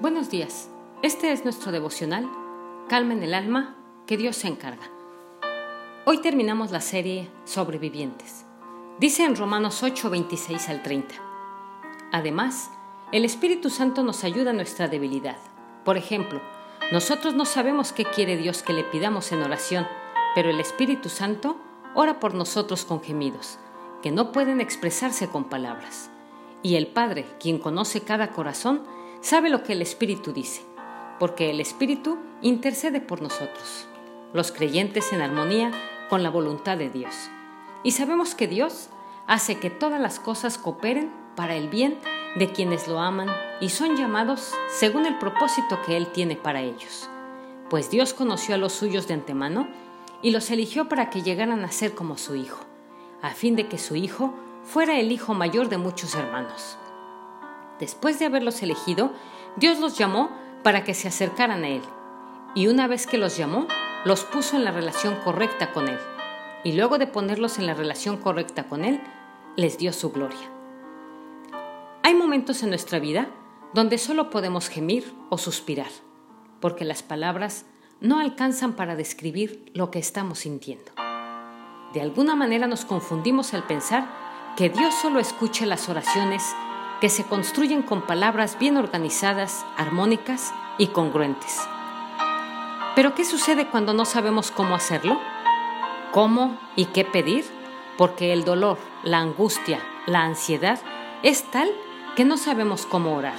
Buenos días. Este es nuestro devocional, Calma en el alma, que Dios se encarga. Hoy terminamos la serie Sobrevivientes. Dice en Romanos 8, 26 al 30. Además, el Espíritu Santo nos ayuda a nuestra debilidad. Por ejemplo, nosotros no sabemos qué quiere Dios que le pidamos en oración, pero el Espíritu Santo ora por nosotros con gemidos, que no pueden expresarse con palabras. Y el Padre, quien conoce cada corazón, sabe lo que el Espíritu dice, porque el Espíritu intercede por nosotros, los creyentes en armonía con la voluntad de Dios. Y sabemos que Dios hace que todas las cosas cooperen para el bien de quienes lo aman y son llamados según el propósito que Él tiene para ellos. Pues Dios conoció a los suyos de antemano y los eligió para que llegaran a ser como su Hijo, a fin de que su Hijo fuera el hijo mayor de muchos hermanos. Después de haberlos elegido, Dios los llamó para que se acercaran a Él, y una vez que los llamó, los puso en la relación correcta con Él, y luego de ponerlos en la relación correcta con Él, les dio su gloria. Hay momentos en nuestra vida donde solo podemos gemir o suspirar, porque las palabras no alcanzan para describir lo que estamos sintiendo. De alguna manera nos confundimos al pensar que Dios solo escuche las oraciones que se construyen con palabras bien organizadas, armónicas y congruentes. Pero ¿qué sucede cuando no sabemos cómo hacerlo? ¿Cómo y qué pedir? Porque el dolor, la angustia, la ansiedad es tal que no sabemos cómo orar.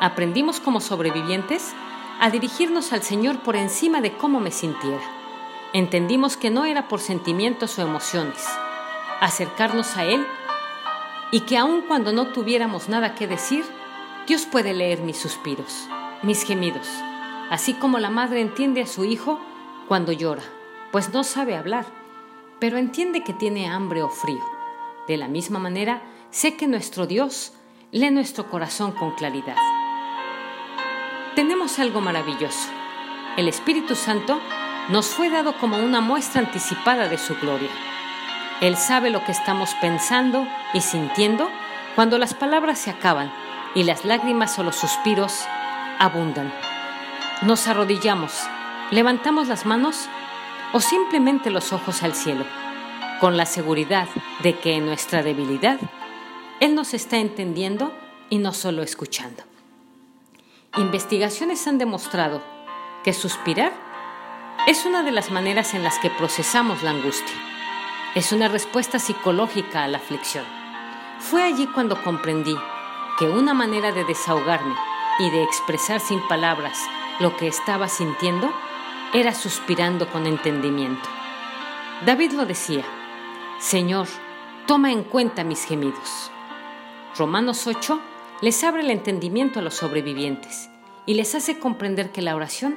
Aprendimos como sobrevivientes a dirigirnos al Señor por encima de cómo me sintiera. Entendimos que no era por sentimientos o emociones, acercarnos a Él y que aun cuando no tuviéramos nada que decir, Dios puede leer mis suspiros, mis gemidos, así como la madre entiende a su hijo cuando llora, pues no sabe hablar, pero entiende que tiene hambre o frío. De la misma manera, sé que nuestro Dios lee nuestro corazón con claridad. Tenemos algo maravilloso. El Espíritu Santo nos fue dado como una muestra anticipada de su gloria. Él sabe lo que estamos pensando y sintiendo cuando las palabras se acaban y las lágrimas o los suspiros abundan. Nos arrodillamos, levantamos las manos o simplemente los ojos al cielo, con la seguridad de que en nuestra debilidad Él nos está entendiendo y no solo escuchando. Investigaciones han demostrado que suspirar es una de las maneras en las que procesamos la angustia. Es una respuesta psicológica a la aflicción. Fue allí cuando comprendí que una manera de desahogarme y de expresar sin palabras lo que estaba sintiendo era suspirando con entendimiento. David lo decía, Señor, toma en cuenta mis gemidos. Romanos 8 les abre el entendimiento a los sobrevivientes y les hace comprender que la oración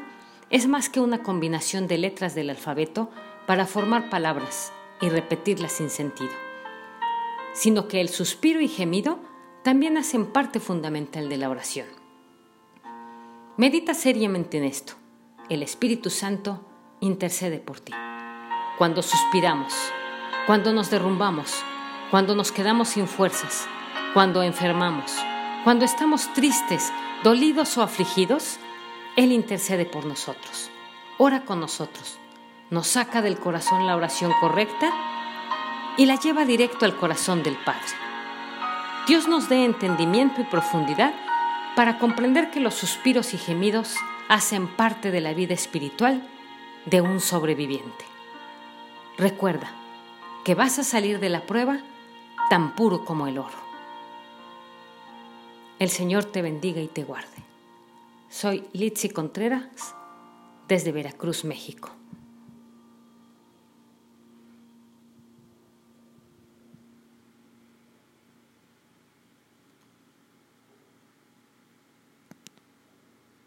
es más que una combinación de letras del alfabeto para formar palabras y repetirlas sin sentido, sino que el suspiro y gemido también hacen parte fundamental de la oración. Medita seriamente en esto. El Espíritu Santo intercede por ti. Cuando suspiramos, cuando nos derrumbamos, cuando nos quedamos sin fuerzas, cuando enfermamos, cuando estamos tristes, dolidos o afligidos, Él intercede por nosotros. Ora con nosotros nos saca del corazón la oración correcta y la lleva directo al corazón del Padre. Dios nos dé entendimiento y profundidad para comprender que los suspiros y gemidos hacen parte de la vida espiritual de un sobreviviente. Recuerda que vas a salir de la prueba tan puro como el oro. El Señor te bendiga y te guarde. Soy Litsi Contreras desde Veracruz, México.